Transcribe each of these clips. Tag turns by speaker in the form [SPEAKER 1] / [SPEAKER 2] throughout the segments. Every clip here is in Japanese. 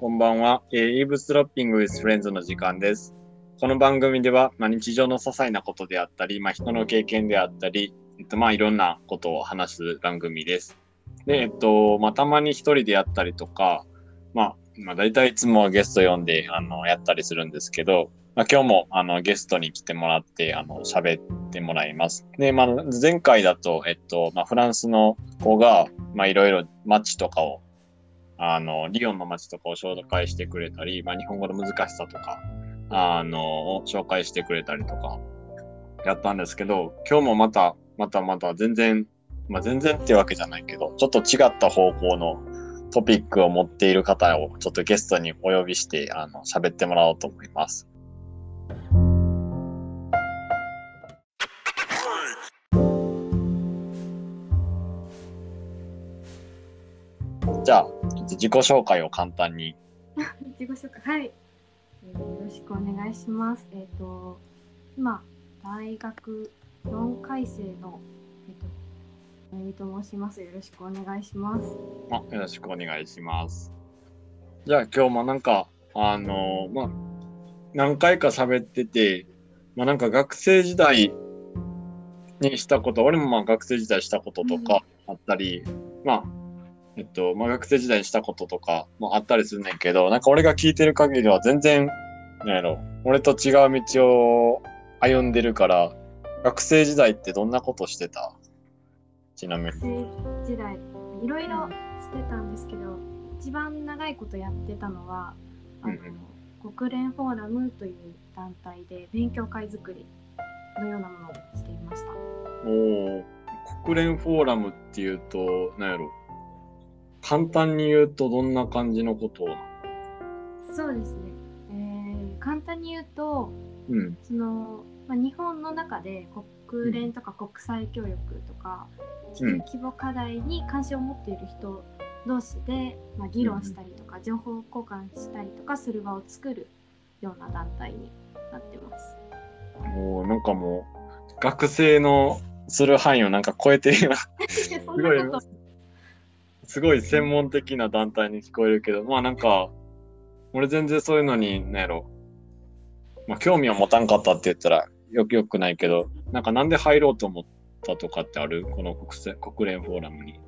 [SPEAKER 1] こんばんは。えー、イーブスロッピング with Friends の時間です。この番組では、まあ、日常の些細なことであったり、まあ、人の経験であったり、えっと、まあ、いろんなことを話す番組です。で、えっと、まあ、たまに一人でやったりとか、まあ、まあ、大体いつもゲスト呼んで、あの、やったりするんですけど、まあ、今日も、あの、ゲストに来てもらって、あの、喋ってもらいます。で、まあ、前回だと、えっと、まあ、フランスの子が、まあ、いろいろ街とかを、あの、リヨンの街とかを紹介してくれたり、まあ、日本語の難しさとか、あの、を紹介してくれたりとか、やったんですけど、今日もまた、またまた全然、まあ、全然ってわけじゃないけど、ちょっと違った方向のトピックを持っている方をちょっとゲストにお呼びして、あの、喋ってもらおうと思います。あ、ちょっと自己紹介を簡単に。
[SPEAKER 2] 自己紹介はい、えーよろしくお願いします。えっ、と今大学4回生のえっ、とまゆみと申します。よろしくお願いします。
[SPEAKER 1] あよろしくお願いします。じゃあ今日もなんか、あのまあ、何回か喋ってて、まあなんか学生時代にしたこと、俺もまあ学生時代したこととかあったり、まあ、えっと、まあ学生時代にしたこととかもあったりするねんけど、なんか俺が聞いてる限りは全然、なんやろ、俺と違う道を歩んでるから、学生時代ってどんなことしてた？ちなみに
[SPEAKER 2] 学。生時代いろいろしてたんですけど、一番長いことやってたのはあの、
[SPEAKER 1] うん
[SPEAKER 2] 国連フォーラムという団体で勉強会作りのようなものをしていました。
[SPEAKER 1] おー国連フォーラムっていうと、なんやろ。簡単に言うとどんな感じのことな
[SPEAKER 2] そうですね。えー簡単に言うと。
[SPEAKER 1] うん。
[SPEAKER 2] その、まあ、日本の中で国連とか国際協力とか地球規模課題に関心を持っている人同士で、まあ、議論したりとか情報交換したりとかする場を作るような団体になってます。
[SPEAKER 1] もうなんかもう、学生のする範囲をなんか超えてるような、すごい専門的な団体に聞こえるけど、まあなんか、俺全然そういうのに、なんやろ。まあ興味を持たんかったって言ったらよくよくないけど、なんかなんで入ろうと思ったとかってある？この国際国連フォーラムに。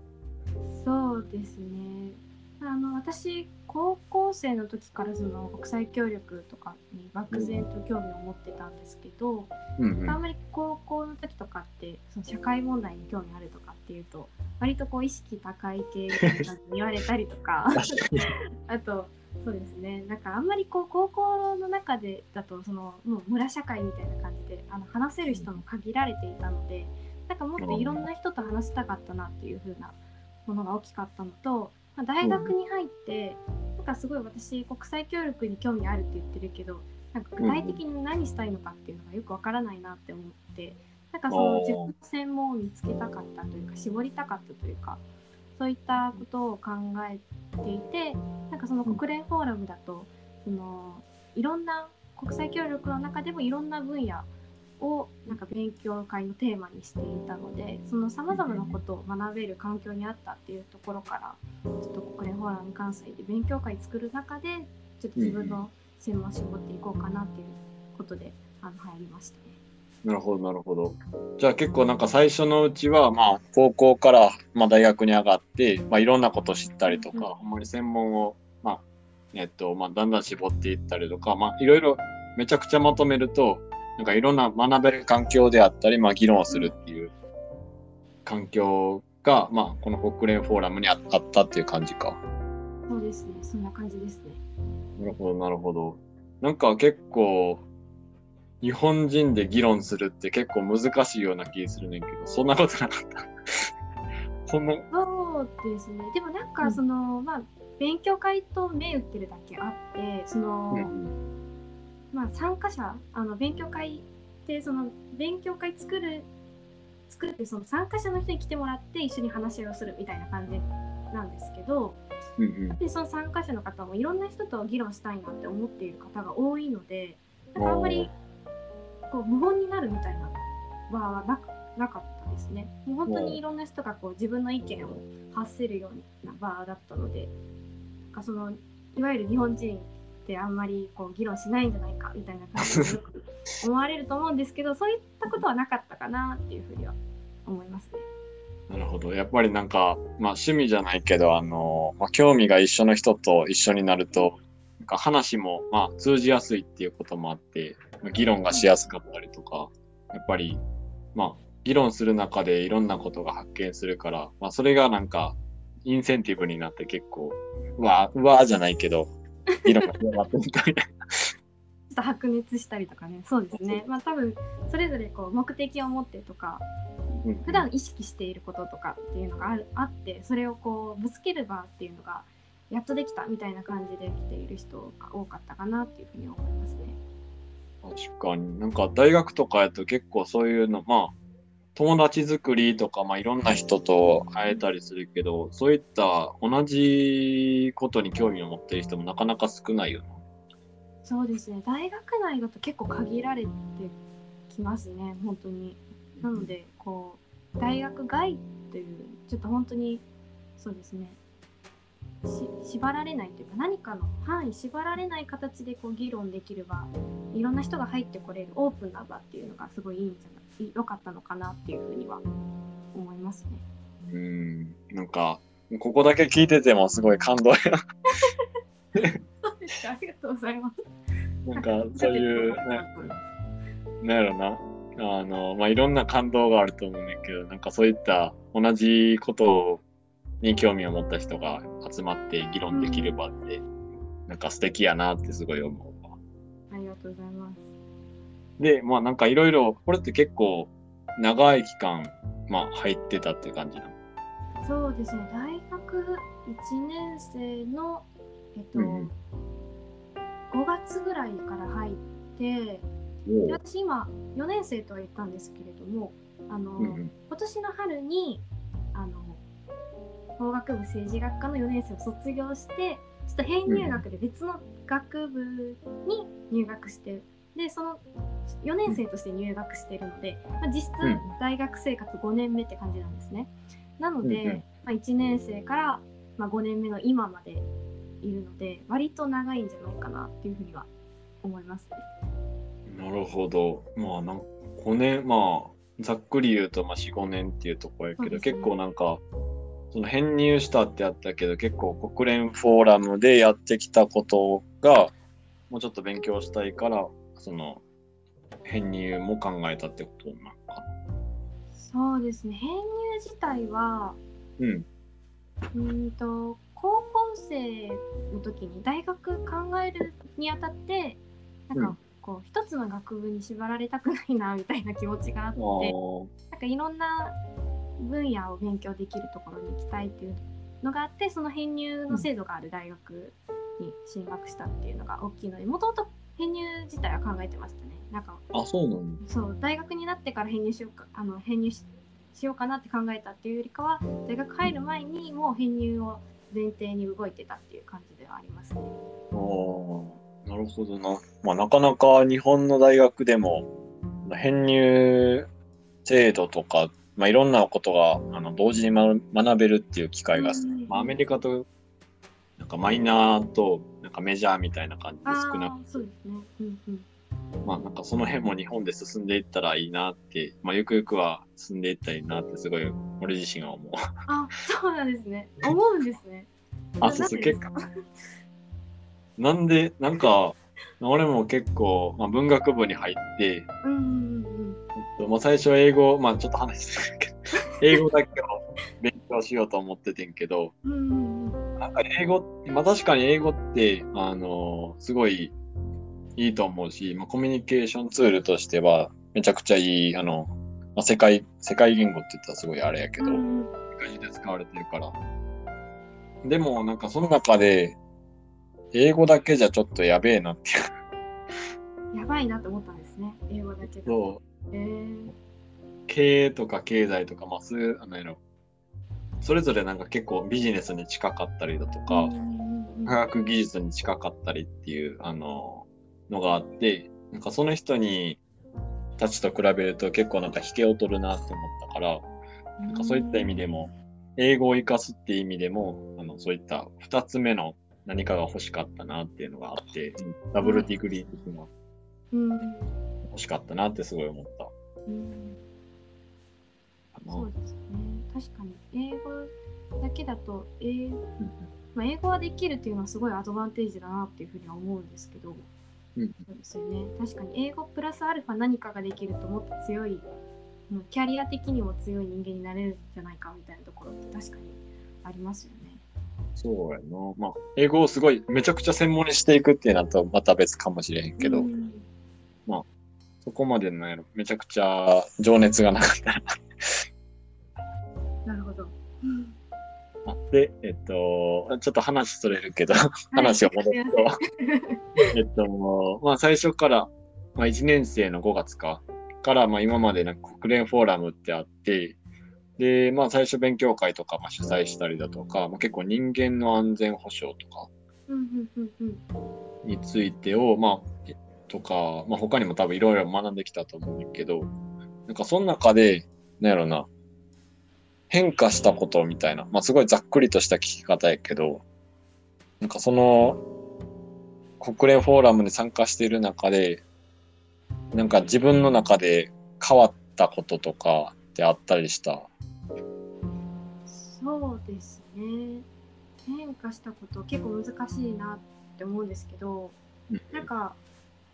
[SPEAKER 2] そうですね。あの私高校生の時からその国際協力とかに漠然と興味を持ってたんですけど、
[SPEAKER 1] うんうん
[SPEAKER 2] あんまり高校の時とかってその社会問題に興味あるとかっていうと割とこう意識高い系みたいな言われたりとか。あとそうですね。なんかあんまりこう高校の中でだとそのもう村社会みたいな感じであの話せる人も限られていたのでなんかもっといろんな人と話したかったなっていう風なものが大きかったのと、まあ、大学に入ってなんかすごい私国際協力に興味あるって言ってるけどなんか具体的に何したいのかっていうのがよくわからないなって思ってなんかその自分の専門を見つけたかったというか絞りたかったというかそういったことを考えていてなんかその国連フォーラムだとそのいろんな国際協力の中でもいろんな分野をなんか勉強会のテーマにしていたのでそのさまざまなことを学べる環境にあったっていうところからちょっと国連フォーラム関西で勉強会作る中でちょっと自分の専門を絞っていこうかなっていうことであの入りましたね。
[SPEAKER 1] なるほど、なるほど。じゃあ結構なんか最初のうちは、まあ高校からまあ大学に上がって、まあいろんなこと知ったりと
[SPEAKER 2] うん
[SPEAKER 1] か、ほんまに専門を、まあ、えっと、まあだんだん絞っていったりとか、まあいろいろめちゃくちゃまとめると、なんかいろんな学べる環境であったり、まあ議論をするっていう環境が、まあこの国連フォーラムにああったっていう感じか。
[SPEAKER 2] そうですねそんな感じですね。
[SPEAKER 1] なるほど、なるほど。なんか結構、日本人で議論するって結構難しいような気するねんけど、そんなことなかった。そんな、
[SPEAKER 2] そうですね。でもなん
[SPEAKER 1] うん。
[SPEAKER 2] かその、まあ勉強会と銘打ってるだけあってその、
[SPEAKER 1] うん
[SPEAKER 2] まあ、参加者あの勉強会ってその勉強会作る作ってその参加者の人に来てもらって一緒に話し合いをするみたいな感じなんですけど
[SPEAKER 1] うんうん。
[SPEAKER 2] でその参加者の方もいろんな人と議論したいなって思っている方が多いのでなんかあんまりこう無言になるみたいな場はなくなかったですね。もう本当にいろんな人がこう自分の意見を発せるような場だったのでなんかそのいわゆる日本人ってあんまりこう議論しないんじゃないかみたいな感じで思われると思うんですけど そういったことはなかったかなっていうふうには思いますね。
[SPEAKER 1] なるほど。やっぱりなんか、まあ趣味じゃないけど、あの、まあ、興味が一緒の人と一緒になると、なんか話も、まあ通じやすいっていうこともあって、まあ議論がしやすかったりとか、やっぱり、まあ議論する中でいろんなことが発見するから、まあそれがなんか、インセンティブになって結構、うわ、うわじゃないけど、議論が広がってみたいな。
[SPEAKER 2] ちょっと白熱したりとかねそうですねまあ多分それぞれこう目的を持ってとか
[SPEAKER 1] うん
[SPEAKER 2] 普段意識していることとかっていうのがあるあってそれをこうぶつける場っていうのがやっとできたみたいな感じで来ている人が多かったかなっていうふうに思いますね。
[SPEAKER 1] 確かに。なんか大学とかやと結構そういうの、まあ、友達作りとか、まあいろんな人と会えたりするけど、そういった同じことに興味を持ってる人もなかなか少ないよな。
[SPEAKER 2] そうですね大学内だと結構限られてきますね本当に。なのでこう大学外というちょっと本当にそうですね縛られないというか何かの範囲縛られない形でこう議論できる場いろんな人が入ってこれるオープンな場っていうのがすごいいいんじゃない良かったのかなっていうふうには思いますね。
[SPEAKER 1] うん。なんか、ここだけ聞いててもすごい感動や。
[SPEAKER 2] そうですかありがとうございます。
[SPEAKER 1] なんか、そういう、ね、なんやろな。あの、まあいろんな感動があると思うんだけど、なんかそういった同じことに興味を持った人が集まって議論できる場って、なんか素敵やなってすごい思うわ。
[SPEAKER 2] ありがとうございます。
[SPEAKER 1] で、まあなんかいろいろ、これって結構長い期間、まあ入ってたっていう感じなの？
[SPEAKER 2] そうですね大学1年生の、えっと
[SPEAKER 1] うんうん
[SPEAKER 2] 5月ぐらいから入って私今4年生とは言ったんですけれどもあの、
[SPEAKER 1] うんうん
[SPEAKER 2] 今年の春にあの法学部政治学科の4年生を卒業してちょっと編入学で別の学部に入学して、でその4年生として入学しているので、まあ、実質
[SPEAKER 1] うん
[SPEAKER 2] 大学生活5年目って感じなんですね。なので、
[SPEAKER 1] うんうん
[SPEAKER 2] まあ、1年生から、まあ、5年目の今までいるので割と長いんじゃないかなっていうふうには思いますね。
[SPEAKER 1] なるほど。まあ、なん5年、まあ、ざっくり言うと、まあ、4、5年っていうところやけど、
[SPEAKER 2] ね
[SPEAKER 1] 結構なんか、その編入したってあったけど、結構国連フォーラムでやってきたことが、もうちょっと勉強したいから、その、編入も考えたってことなのか
[SPEAKER 2] そうですね編入自体は
[SPEAKER 1] な。うん。
[SPEAKER 2] うーんと高校生の時に大学考えるにあたってなんか
[SPEAKER 1] うん
[SPEAKER 2] こう一つの学部に縛られたくないなみたいな気持ちがあってなんかいろんな分野を勉強できるところに行きたいっていうのがあってその編入の制度がある大学に進学したっていうのが大きいのでもともと編入自体は考えてましたね。なんか
[SPEAKER 1] あ、そうなんだ。
[SPEAKER 2] そう大学になってから編入しようかあの編入ししようかなって考えたっていうよりかは大学入る前にもう編入を前提に動いてたっていう感じではありますね。
[SPEAKER 1] ああ、なるほどな。まあ、なかなか日本の大学でも、編入制度とか、まあ、いろんなことがあの同時に学学べるっていう機会が、
[SPEAKER 2] うん
[SPEAKER 1] まあ、アメリカとなんかマイナーとなんかメジャーみたいな感じで
[SPEAKER 2] あ
[SPEAKER 1] 少なく
[SPEAKER 2] あそうですね。うんうん。
[SPEAKER 1] まあなんかその辺も日本で進んでいったらいいなって、まあゆくゆくは進んでいったらいいなってすごい俺自身は思う。
[SPEAKER 2] あそうなんですね。思うんですね。
[SPEAKER 1] あ、
[SPEAKER 2] な
[SPEAKER 1] そうそう、結
[SPEAKER 2] なんでですか？
[SPEAKER 1] なんで、なんか、俺も結構、まあ、文学部に入って、
[SPEAKER 2] うん
[SPEAKER 1] とまあ、最初英語、まあちょっと話してるけど、英語だけを勉強しようと思っててんけど。なんか英語、まあ確かに英語って、あのすごいいいと思うし、まあ、コミュニケーションツールとしてはめちゃくちゃいい、あの、まあ、世界、世界言語って言ったらすごいあれやけど、世界中で使われてるから。でもなんかその中で、英語だけじゃちょっとやべえなっていう。
[SPEAKER 2] やばいなと思ったんですね。英語だけど。
[SPEAKER 1] そう
[SPEAKER 2] えー、
[SPEAKER 1] 経営とか経済とか、まあ、そういう、あのやろ、それぞれなんか結構ビジネスに近かったりだとか、科学技術に近かったりっていう、あの、のがあって、なんかその人に、たちと比べると結構なんか引けを取るなって思ったから、なんかそういった意味でも、英語を活かすっていう意味でも、あの、そういった二つ目の何かが欲しかったなっていうのがあって、ダブルディグリー的な
[SPEAKER 2] うん。
[SPEAKER 1] 欲しかったなってすごい思った。
[SPEAKER 2] うん。そうですね。確かに。英語だけだと英,、
[SPEAKER 1] うん。
[SPEAKER 2] まあ、英語はできるっていうのはすごいアドバンテージだなっていうふうには思うんですけど、
[SPEAKER 1] うん。
[SPEAKER 2] そうですよね。確かに英語プラスアルファ何かができるともっと強いキャリア的にも強い人間になれるんじゃないかみたいなところって確かにありますよね。
[SPEAKER 1] そうやな。まあ、英語をすごいめちゃくちゃ専門にしていくっていうのとまた別かもしれへんけど、
[SPEAKER 2] うん
[SPEAKER 1] そこまでのやろ。めちゃくちゃ情熱がなかったら。
[SPEAKER 2] なるほど。
[SPEAKER 1] あで、えっと、ちょっと話それるけど、話を戻すと、えっと、まあ最初から、まあ1年生の5月か、から、まあ今までなんか国連フォーラムってあって、で、まあ最初勉強会とか、まあ、主催したりだとか、まあ、結構人間の安全保障とかについてを、まあ、えとか、まあ他にも多分いろいろ学んできたと思うんだけど、なんかその中で、なんやろな、変化したことみたいな、まあすごいざっくりとした聞き方やけど、なんかその国連フォーラムに参加している中で、なんか自分の中で変わったこととかってあったりした？
[SPEAKER 2] そうですね変化したこと結構難しいなって思うんですけどなんか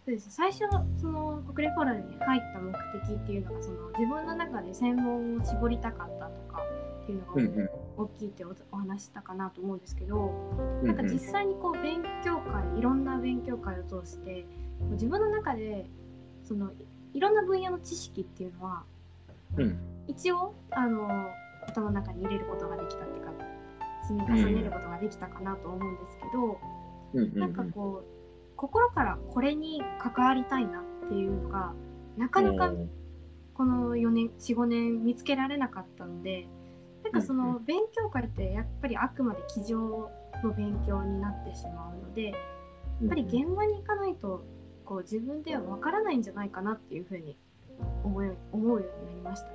[SPEAKER 2] そうです。最初その国連フォーラムに入った目的っていうのがその自分の中で専門を絞りたかったとかっていうのが
[SPEAKER 1] うんうん。
[SPEAKER 2] 大きいっておお話ししたかなと思うんですけど
[SPEAKER 1] うん
[SPEAKER 2] なんか実際にこう勉強会いろんな勉強会を通して自分の中でそのいいろんな分野の知識っていうのは
[SPEAKER 1] うん。
[SPEAKER 2] 一応あの頭の中に入れることができたっていうか積み重ねることができたかなと思うんですけど、
[SPEAKER 1] うんうん。
[SPEAKER 2] なんかこう心からこれに関わりたいなっていうのがなかなかこの4年45年見つけられなかったのでなんかそ
[SPEAKER 1] うん
[SPEAKER 2] の勉強会ってやっぱりあくまで机上の勉強になってしまうのでやっぱり現場に行かないとこう自分ではわからないんじゃないかなっていうふうに思い思うようになりましたね。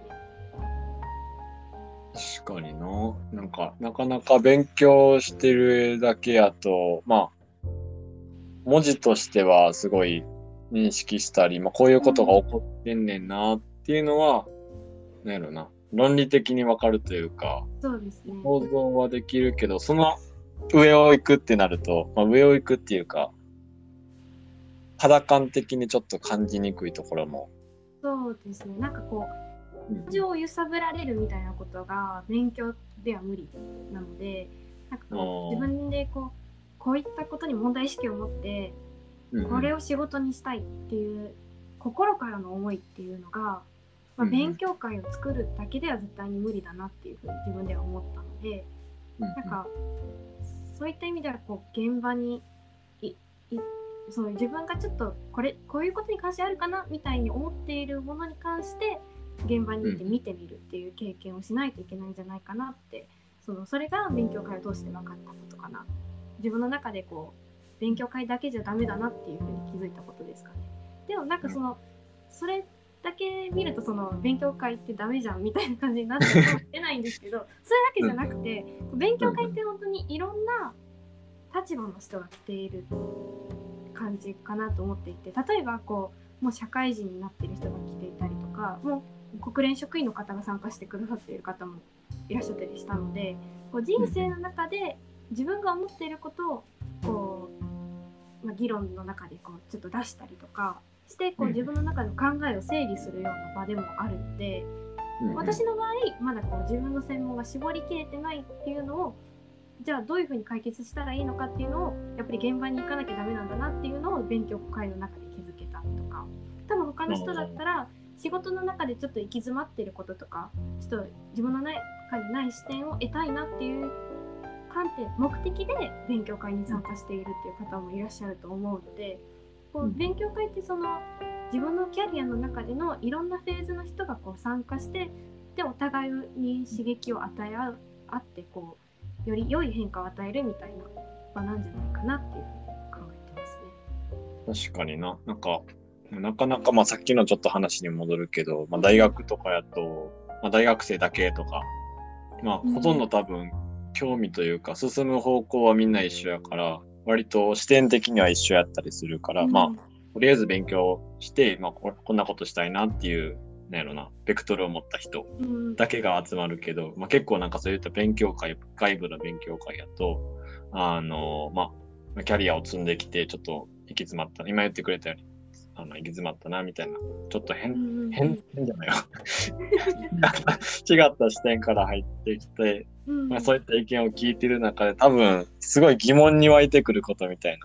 [SPEAKER 1] 確かにな。なんか、なかなか勉強してるだけやと、まあ、文字としてはすごい認識したり、まあ、こういうことが起こってんねんなっていうのは、なんやろな。論理的にわかるというか、
[SPEAKER 2] そうですね。
[SPEAKER 1] 想像はできるけど、その上を行くってなると、まあ、上を行くっていうか、肌感的にちょっと感じにくいところも。
[SPEAKER 2] そうですね。なんかこう
[SPEAKER 1] うん
[SPEAKER 2] 感情を揺さぶられるみたいなことが勉強では無理なのでなんかこう自分でこうこういったことに問題意識を持って
[SPEAKER 1] うん
[SPEAKER 2] これを仕事にしたいっていう心からの思いっていうのが、まあ、
[SPEAKER 1] うん
[SPEAKER 2] 勉強会を作るだけでは絶対に無理だなっていうふうに自分では思ったので
[SPEAKER 1] うん
[SPEAKER 2] なんかそういった意味ではこう現場にいいそう自分がちょっとこれこういうことに関してあるかなみたいに思っているものに関して現場に行って見てみるっていう経験をしないといけないんじゃないかなってそのそれが勉強会を通して分かったことかな自分の中でこう勉強会だけじゃダメだなっていうふうに気づいたことですかね。でもなんかそのそれだけ見るとその勉強会ってダメじゃんみたいな感じになってるかもしれないんですけど それだけじゃなくて勉強会って本当にいろんな立場の人が来ている感じかなと思っていて例えばこうもう社会人になってる人が来ていたりとかもう国連職員の方が参加してくださっている方もいらっしゃったりしたのでこう人生の中で自分が思っていることをこう、まあ、議論の中でこうちょっと出したりとかしてこう
[SPEAKER 1] うん
[SPEAKER 2] 自分の中の考えを整理するような場でもあるので。私の場合まだこう自分の専門が絞りきれてないっていうのをじゃあどういうふうに解決したらいいのかっていうのをやっぱり現場に行かなきゃダメなんだなっていうのを勉強会の中で気づけたとか多分他の人だったら仕事の中でちょっと行き詰まってることとかちょっと自分の中にない視点を得たいなっていう観点目的で勉強会に参加しているっていう方もいらっしゃると思うのでこ
[SPEAKER 1] う
[SPEAKER 2] うん勉強会ってその自分のキャリアの中でのいろんなフェーズの人がこう参加してでお互いに刺激を与え合うあってこうより良い変化を与えるみたいな場なんじゃないかなっていうふうに考えてますね。
[SPEAKER 1] 確かにな。なんか、なかなか、まあさっきのちょっと話に戻るけど、まあ大学とかやと、まあ大学生だけとか、まあ
[SPEAKER 2] うん
[SPEAKER 1] ほとんど多分、興味というか進む方向はみんな一緒やから割と視点的には一緒やったりするから、まあとりあえず勉強して、まあ、ここんなことしたいなっていうなんやろなベクトルを持った人
[SPEAKER 2] うん。
[SPEAKER 1] だけが集まるけど、まあ、結構なんかそういった勉強会外部の勉強会やとあのまあキャリアを積んできてちょっと行き詰まった今言ってくれたようにあの行き詰まったなみたいなちょっと変
[SPEAKER 2] うん
[SPEAKER 1] 変変じゃないよ 違った視点から入ってきて、
[SPEAKER 2] うん
[SPEAKER 1] まあ、そういった意見を聞いてる中で多分すごい疑問に湧いてくることみたい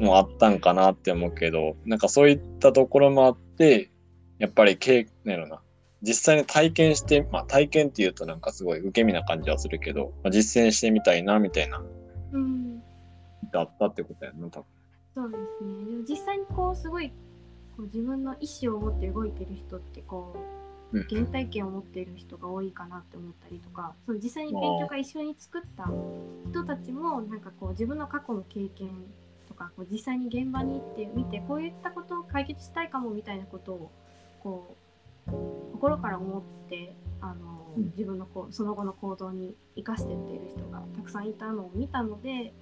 [SPEAKER 1] なもあったんかなって思うけどなんかそういったところもあってやっぱり経なんやろな。実際に体験して、まあ、体験っていうとなんかすごい受け身な感じはするけど、まあ、実践してみたいなみたいな
[SPEAKER 2] うん。
[SPEAKER 1] だったってことやな多分。
[SPEAKER 2] そうですね。でも実際にこうすごいこう自分の意思を持って動いてる人ってこう
[SPEAKER 1] うん
[SPEAKER 2] 原体験を持っている人が多いかなって思ったりとかその実際に勉強会一緒に作った人たちもなんかこう自分の過去の経験とかこう実際に現場に行ってみてこういったことを解決したいかもみたいなことをこう心から思ってあの、
[SPEAKER 1] うん
[SPEAKER 2] 自分のこうその後の行動に生かしてっている人がたくさんいたのを見たので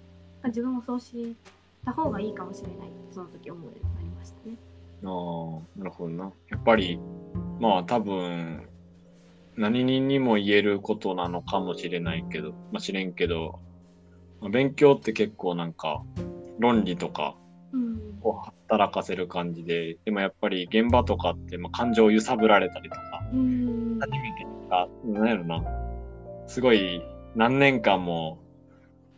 [SPEAKER 2] 自分もそうした方がいいかもしれないってその時思うようになりましたね。
[SPEAKER 1] ああ、なるほどな。やっぱり、まあ多分、何にも言えることなのかもしれないけど、まあ知れんけど、まあ勉強って結構なんか、論理とか
[SPEAKER 2] うん。
[SPEAKER 1] を働かせる感じで、でもやっぱり現場とかって、まあ、感情を揺さぶられたりとか、
[SPEAKER 2] うん。
[SPEAKER 1] 初めてあ、なんやろな、すごい何年間も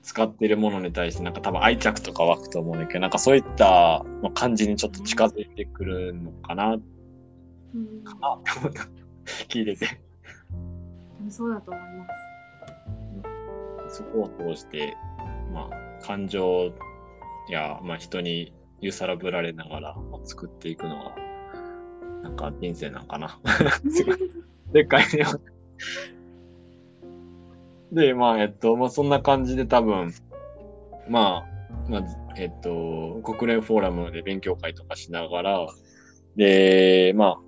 [SPEAKER 1] 使っているものに対してなんか多分愛着とか湧くと思うんだけど、なんかそういったまあ感じにちょっと近づいてくるのかな、
[SPEAKER 2] うん
[SPEAKER 1] かなって思った。聞いてて。
[SPEAKER 2] そうだと思います。
[SPEAKER 1] そこを通して、まあ、感情や、まあ、人に揺さぶられながらまあ作っていくのが、なんか人生なんかな。でっかいね。で、まあ、えっと、まあ、そんな感じで多分、まあ、まあ、えっと、国連フォーラムで勉強会とかしながら、で、まあ、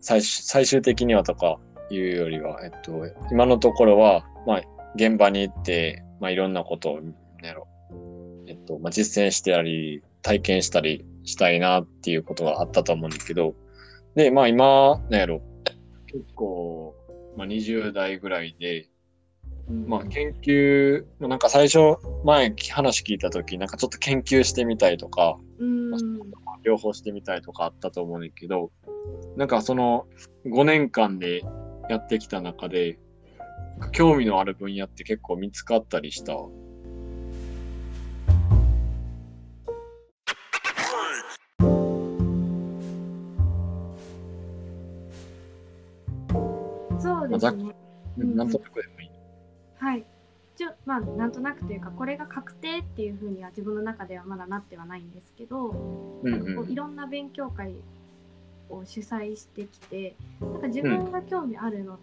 [SPEAKER 1] 最終最終的にはとかいうよりは、えっと、今のところは、まあ、現場に行って、まあ、いろんなことを、やろ、えっと、まあ、実践してたり、体験したりしたいなっていうことがあったと思うんだけど、で、まあ今、なんやろ、結構、まあ20代ぐらいで、まあ研究、まあなんか最初、前話聞いた時なんかちょっと研究してみたいとか、
[SPEAKER 2] うん
[SPEAKER 1] 両方してみたいとかあったと思うんだけど、なんかその5年間でやってきた中で、興味のある分野って結構見つかったりした？
[SPEAKER 2] そうですね。うん
[SPEAKER 1] なんとなくでもいい。
[SPEAKER 2] はい。ちょまあなんとなくというかこれが確定っていうふうには自分の中ではまだなってはないんですけど、
[SPEAKER 1] うん
[SPEAKER 2] なんかこ
[SPEAKER 1] う。
[SPEAKER 2] うんいろんな勉強会を主催してきてなんか自分が興味あるの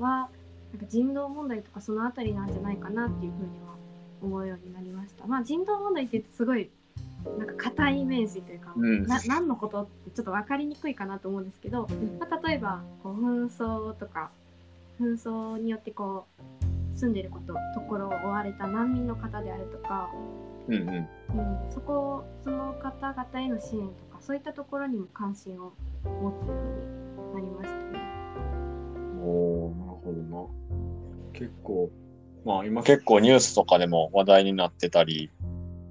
[SPEAKER 2] は、なんか人道問題とかそのあたりなんじゃないかなっていうふうには思うようになりました。まあ人道問題ってすごいなんか硬いイメージというか、
[SPEAKER 1] うん
[SPEAKER 2] な何のことってちょっと分かりにくいかなと思うんですけど、まあ、例えばこう紛争とか紛争によってこう住んでることところを追われた難民の方であるとか、
[SPEAKER 1] うんうん。
[SPEAKER 2] うん、そこその方々への支援とかそういったところにも関心を持つようになりましたね。
[SPEAKER 1] おーなるほどな。結構、まあ今結構ニュースとかでも話題になってたり、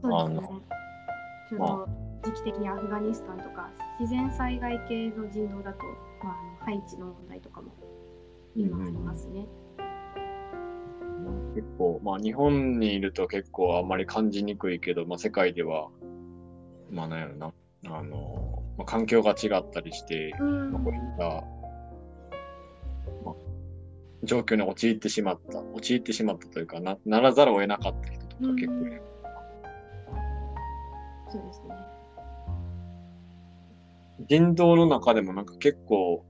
[SPEAKER 2] そうですね
[SPEAKER 1] あ。
[SPEAKER 2] ちょうど時期的にアフガニスタンとか自然災害系の人道だと、まあ、あのハイチの問題とかも今ありますね。
[SPEAKER 1] 結構、まあ日本にいると結構あんまり感じにくいけど、まあ世界では、まあなんやろな、あの、まあ、環境が違ったりして、
[SPEAKER 2] うん
[SPEAKER 1] まあ、こういった、まあ、状況に陥ってしまった、陥ってしまったというかな、ならざるを得なかった人とか結構いる。
[SPEAKER 2] そうですね。
[SPEAKER 1] 人道の中でもなんか結構、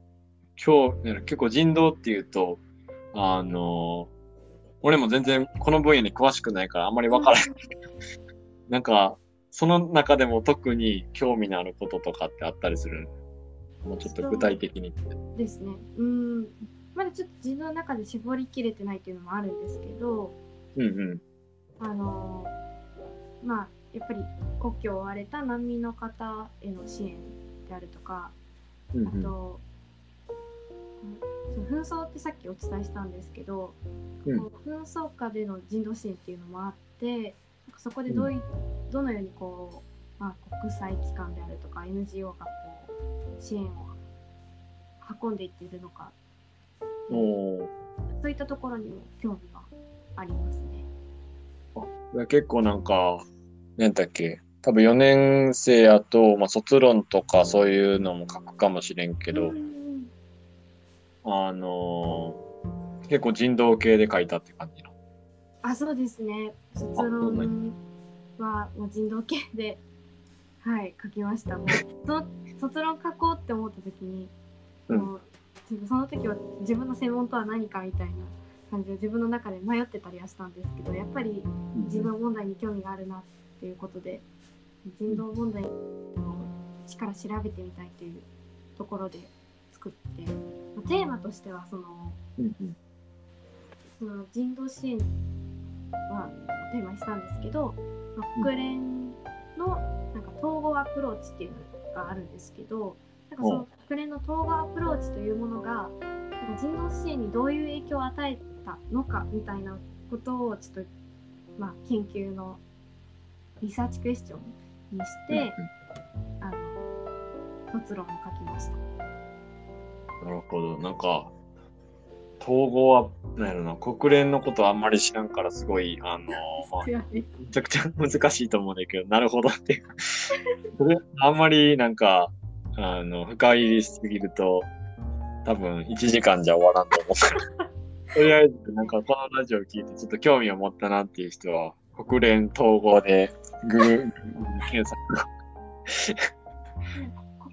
[SPEAKER 1] 今日、結構人道っていうと、あの、俺も全然この分野に詳しくないからあんまりわからない。なんか、その中でも特に興味のあることとかってあったりする？もうちょっと具体的に。
[SPEAKER 2] ですね。うん。まだちょっと自分の中で絞りきれてないっていうのもあるんですけど
[SPEAKER 1] うんうん。
[SPEAKER 2] あのまあやっぱり故郷を追われた難民の方への支援であるとか
[SPEAKER 1] うんうん。
[SPEAKER 2] あと、うんその紛争ってさっきお伝えしたんですけど、
[SPEAKER 1] うん
[SPEAKER 2] 紛争下での人道支援っていうのもあってなんかそこでどうい、どのようにこう、まあ、国際機関であるとか NGO がこう支援を運んでいっているのかそういったところにも興味はありますね。
[SPEAKER 1] ー。結構なんか、なんだっけ。多分4年生やと、まあ、卒論とかそういうのも書くかもしれんけど、
[SPEAKER 2] うんうん
[SPEAKER 1] あのー結構人道系で書いたって感じの。
[SPEAKER 2] あそうですね。卒論はもう人道系ではい書きました。もうそ 卒論書こうって思った時に、
[SPEAKER 1] うん。
[SPEAKER 2] その時は自分の専門とは何かみたいな感じで自分の中で迷ってたりはしたんですけどやっぱり人道問題に興味があるなっていうことで人道問題の力調べてみたいというところで作ってまあテーマとしてはその
[SPEAKER 1] うんうん。
[SPEAKER 2] その人道支援はテーマにしたんですけど、まあ国連のなんか統合アプローチっていうのがあるんですけどなんかその国連の統合アプローチというものがなんか人道支援にどういう影響を与えたのかみたいなことをちょっと、まあ、研究のリサーチクエスチョンにして、あの卒論を書きました。
[SPEAKER 1] なるほど。なんか、統合は、なんやろな、国連のことあんまり知らんから、すごい、あの めちゃくちゃ難しいと思うんだけど、なるほどっていう。それあんまりなんか、あの、深入りしすぎると、多分1時間じゃ終わらんと思うから。とりあえず、なんかこのラジオ聞いてちょっと興味を持ったなっていう人は、国連統合でグー検索。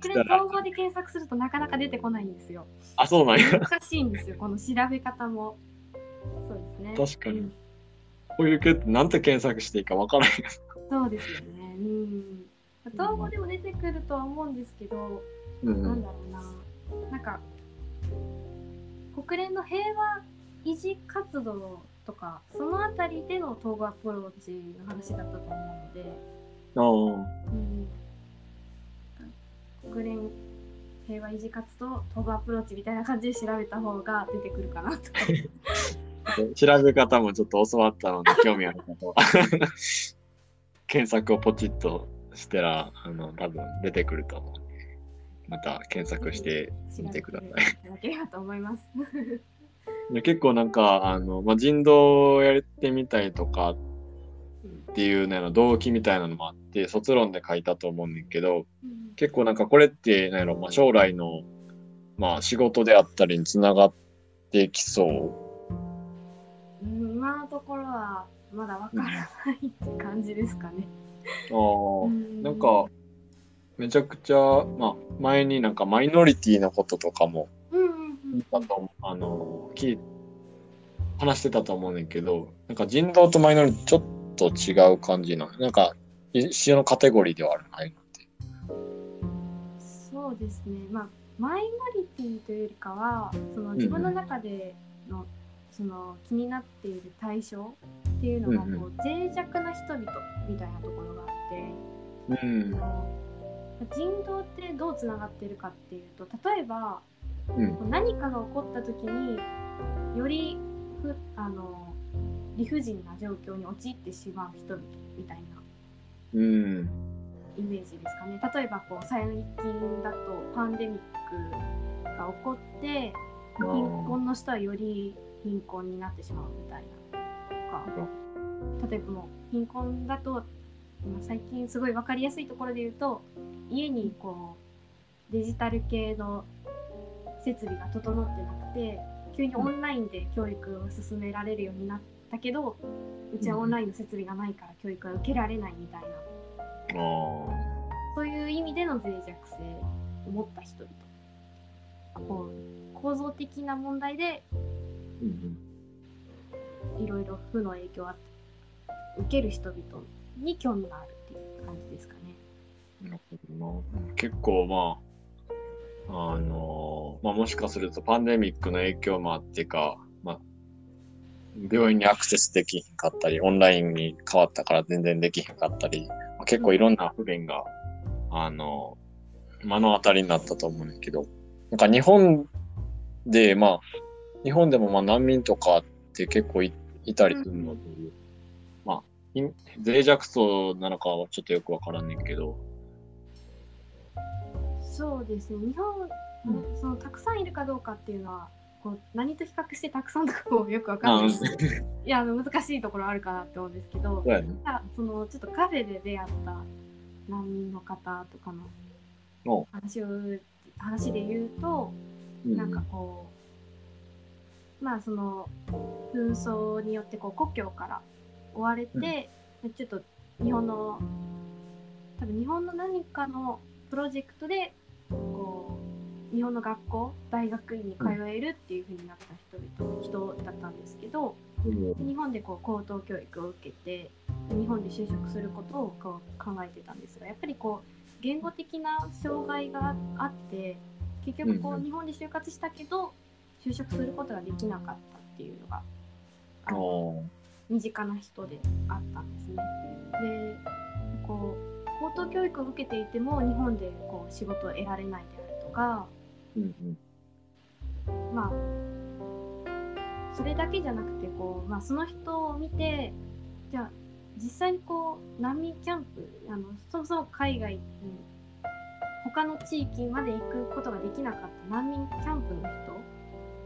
[SPEAKER 2] 国連統合で検索するとなかなか出てこないんですよ。
[SPEAKER 1] あ、そうなんや。
[SPEAKER 2] 難しいんですよ、この調べ方も。そうですね。
[SPEAKER 1] 確かに
[SPEAKER 2] うん
[SPEAKER 1] こういう系ってなんて検索していいかわからない。
[SPEAKER 2] そうですよね。うん。統合でも出てくるとは思うんですけど、
[SPEAKER 1] うん
[SPEAKER 2] なんだろうな。なんか、国連の平和維持活動とか、そのあたりでの統合アプローチの話だったと思うので、
[SPEAKER 1] あ
[SPEAKER 2] うん、国連平和維持活動統合アプローチみたいな感じで調べた方が出てくるかなと。
[SPEAKER 1] あ、調べ方もちょっと教わったので、興味ある方は。検索をポチッとしたら、あの、多分出てくると思う。また検索してみてください。
[SPEAKER 2] いただければと思います。
[SPEAKER 1] で結構なんか、あの、まあ、人道をやってみたいとかっていうのの動機みたいなのもあって、卒論で書いたと思うねんけど、
[SPEAKER 2] うん
[SPEAKER 1] 結構なんかこれって、なんやろ、まあ、将来の、まあ、仕事であったりにつながってきそう。
[SPEAKER 2] うん今のところはまだわからないって感じですかね。
[SPEAKER 1] ああ、
[SPEAKER 2] うん
[SPEAKER 1] なんか、めちゃくちゃ、まあ、前になんかマイノリティのこととかもあの、聞い話してたと思うねんけど、なんか人道とマイノリティちょっと違う感じなの。なんか、一緒のカテゴリーではあるないのって。
[SPEAKER 2] そうですね。まあマイノリティというよりかはその自分の中での、その気になっている対象っていうのが
[SPEAKER 1] うんう
[SPEAKER 2] こう、脆弱な人々みたいなところがあって。
[SPEAKER 1] うん
[SPEAKER 2] あ。の人道ってどうつながってるかっていうと例えば
[SPEAKER 1] うん。
[SPEAKER 2] 何かが起こった時によりふあの理不尽な状況に陥ってしまう人々みたいな
[SPEAKER 1] うん。
[SPEAKER 2] イメージですかね。例えばこう最近だとパンデミックが起こって貧困の人はより貧困になってしまうみたいなとか例えばもう貧困だと、まあ、最近すごい分かりやすいところで言うと家にこうデジタル系の設備が整ってなくて急にオンラインで教育を進められるようになったけどうちはオンラインの設備がないから教育が受けられないみたいな。そういう意味での脆弱性を持った人々こう構造的な問題で
[SPEAKER 1] うん
[SPEAKER 2] いろいろ負の影響を受ける人々に興味があるっていう感じですかね。
[SPEAKER 1] なるほどな。結構まあ、あのまあ、もしかするとパンデミックの影響もあってか、まあ、病院にアクセスできひんかったり、オンラインに変わったから全然できひんかったり、結構いろんな不便が、あの、目の当たりになったと思うんだけど、なんか日本で、まあ、日本でもまあ難民とかって結構いいたりするので、まあ、い脆弱層なのかはちょっとよくわからんねんけど、
[SPEAKER 2] そうですね。日本、
[SPEAKER 1] うん
[SPEAKER 2] そのたくさんいるかどうかっていうのはこう何と比較してたくさんとかもよくわかんないし。いや難しいところあるかなって思うんですけど。
[SPEAKER 1] そうやね。
[SPEAKER 2] ただそのちょっとカフェで出会った難民の方とかの
[SPEAKER 1] お
[SPEAKER 2] 話を話で言うと、
[SPEAKER 1] うん。
[SPEAKER 2] なんかこうまあその紛争によってこう故郷から追われて、ちょっと日本の多分日本の何かのプロジェクトでこう日本の学校大学院に通えるっていう風になった人々、人だったんですけど
[SPEAKER 1] うん。
[SPEAKER 2] 日本でこう高等教育を受けて日本で就職することをこう考えてたんですがやっぱりこう言語的な障害があって結局こ
[SPEAKER 1] う
[SPEAKER 2] 日本で就活したけど就職することができなかったっていうのがあの
[SPEAKER 1] お
[SPEAKER 2] 身近な人であったんですね。でこう高等教育を受けていても日本でこう仕事を得られないであるとか
[SPEAKER 1] うんうん。
[SPEAKER 2] まあそれだけじゃなくてこう、まあ、その人を見てじゃあ実際にこう難民キャンプあのそもそも海外に他の地域まで行くことができなかった難民キャンプの人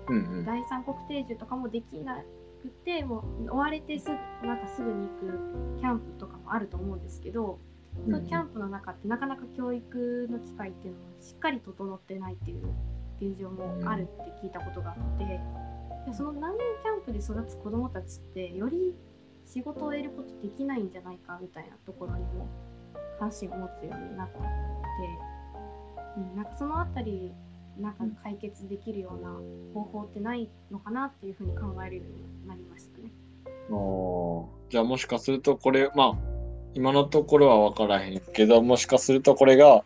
[SPEAKER 1] うんうん。
[SPEAKER 2] 第三国定住とかもできなくてもう追われてすぐなんかすぐに行くキャンプとかもあると思うんですけど、そのキャンプの中ってなかなか教育の機会っていうのがしっかり整ってないっていう現状もあるって聞いたことがあって、でその難民キャンプで育つ子どもたちってより仕事を得ることできないんじゃないかみたいなところにも関心を持つようになって、うん、なんかそのあたりなんか解決できるような方法ってないのかなっていうふうに考えるようになりましたね。
[SPEAKER 1] じゃあもしかするとこれ、まあ、今のところは分からへんけど、もしかするとこれが、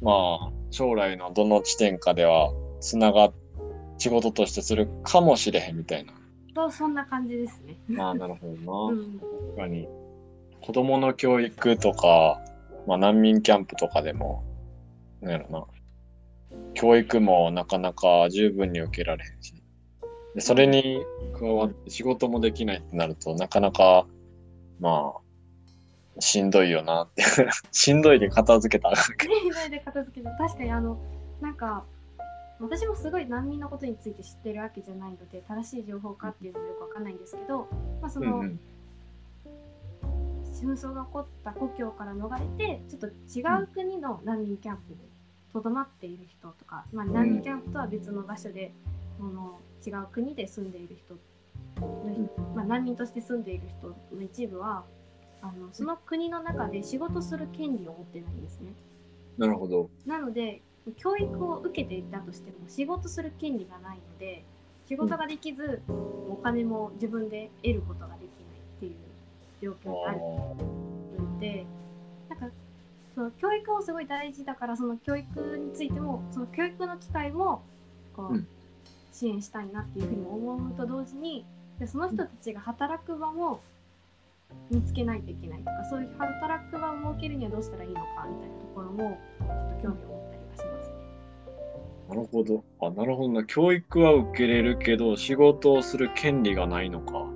[SPEAKER 1] まあ、将来のどの地点かでは、つながっ、仕事としてするかもしれへんみたいな。
[SPEAKER 2] とそんな感じですね。
[SPEAKER 1] まあ、なるほどな。
[SPEAKER 2] うん、
[SPEAKER 1] 確かに。子供の教育とか、まあ、難民キャンプとかでも、なんやろな。教育もなかなか十分に受けられへんし。でそれに加わって仕事もできないってなると、なかなか、まあ、しんどいよなって。しんどいで片付けたらあかんけど。
[SPEAKER 2] ねそれで片付けて確かにあのなんか私もすごい難民のことについて知ってるわけじゃないので正しい情報かっていうのもよくわかんないんですけど、まあ、その、
[SPEAKER 1] うんうん
[SPEAKER 2] 紛争が起こった故郷から逃れてちょっと違う国の難民キャンプでとどまっている人とか、まあ、難民キャンプとは別の場所で、あの違う国で住んでいる人の、まあ、難民として住んでいる人の一部はあのその国の中で仕事する権利を持ってないんですね。
[SPEAKER 1] なるほど。
[SPEAKER 2] なので教育を受けていたとしても仕事する権利がないので仕事ができず、お金も自分で得ることができないっていう状況にあるのでなんかその教育もすごい大事だからその教育についてもその教育の機会もこう、
[SPEAKER 1] うん
[SPEAKER 2] 支援したいなっていうふうに思うと同時にでその人たちが働く場も見つけないといけないとかそういう働く場を設けるにはどうしたらいいのかみたいなところもちょっと興味を持ったりはしますね。
[SPEAKER 1] なるほど。あ、なるほどな。教育は受けれるけど、仕事をする権利がないのか。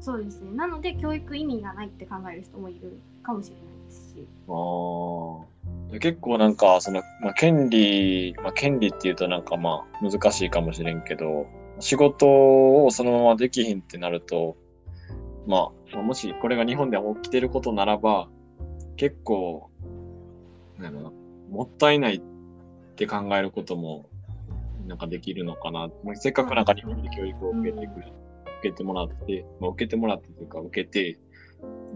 [SPEAKER 2] そうですねなので教育意味がないって考える人もいるかもしれないですし。
[SPEAKER 1] ああ。結構なんか、その、まあ、権利、まあ、権利っていうとなんかまあ、難しいかもしれんけど、仕事をそのままできひんってなると、まあ、まあもしこれが日本で起きてることならば、結構、なんやろな、もったいないって考えることも、なんかできるのかな。まあ、せっかくなんか日本で教育を受けてくれ、受けてもらって、まあ、受けてもらってというか、受けて、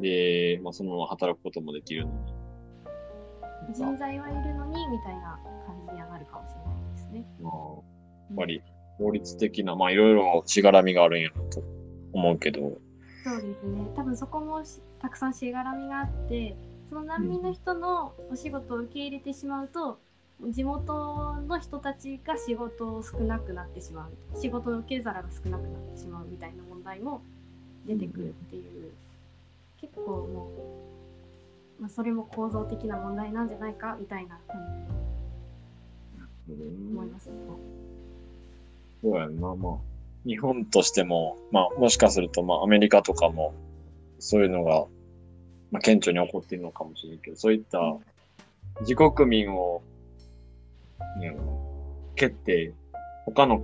[SPEAKER 1] で、まあ、そのまま働くこともできるのに。
[SPEAKER 2] 人材はいるのにみたいな感じにはなるかもしれないですね。
[SPEAKER 1] まあ、やっぱり法律的な、まあいろいろしがらみがあるんやなと思うけど、
[SPEAKER 2] そうですね多分そこもたくさんしがらみがあってその難民の人のお仕事を受け入れてしまうと地元の人たちが仕事を少なくなってしまう仕事の受け皿が少なくなってしまうみたいな問題も出てくるっていう、結構もう、まあ、それも構造的な問題なんじゃないかみたいなうに思いますね。
[SPEAKER 1] そうやんな、まあ。日本としても、まあ、もしかすると、まあ、アメリカとかも、そういうのが、まあ、顕著に起こっているのかもしれないけど、そういった自国民を、ね、蹴って、他の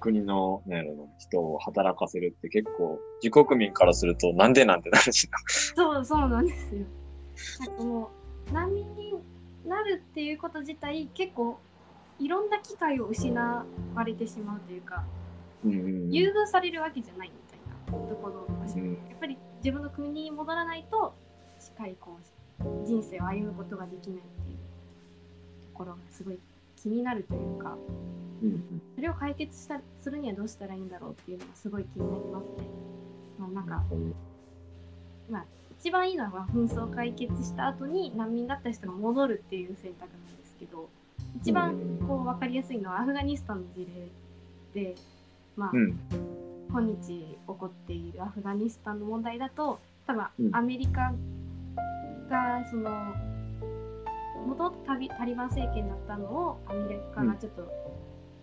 [SPEAKER 1] 国の、ね、人を働かせるって結構、自国民からすると、なんでなんてなるしな。
[SPEAKER 2] そうそうなんですよ。なんかもう難民になるっていうこと自体結構いろんな機会を失われてしまうというか優遇されるわけじゃないみたいなところがし
[SPEAKER 1] うん。
[SPEAKER 2] やっぱり自分の国に戻らないとしっかりこう人生を歩むことができないっていうところがすごい気になるというか
[SPEAKER 1] うん
[SPEAKER 2] それを解決したするにはどうしたらいいんだろうっていうのがすごい気になりますね。まあ、なんか
[SPEAKER 1] うん
[SPEAKER 2] まあ、一番いいのは紛争を解決した後に難民だった人が戻るっていう選択なんですけど一番こう分かりやすいのはアフガニスタンの事例で、まあ
[SPEAKER 1] うん。
[SPEAKER 2] 今日起こっているアフガニスタンの問題だと多分
[SPEAKER 1] うん。
[SPEAKER 2] アメリカがそのもともとタリバン政権だったのをアメリカがちょっと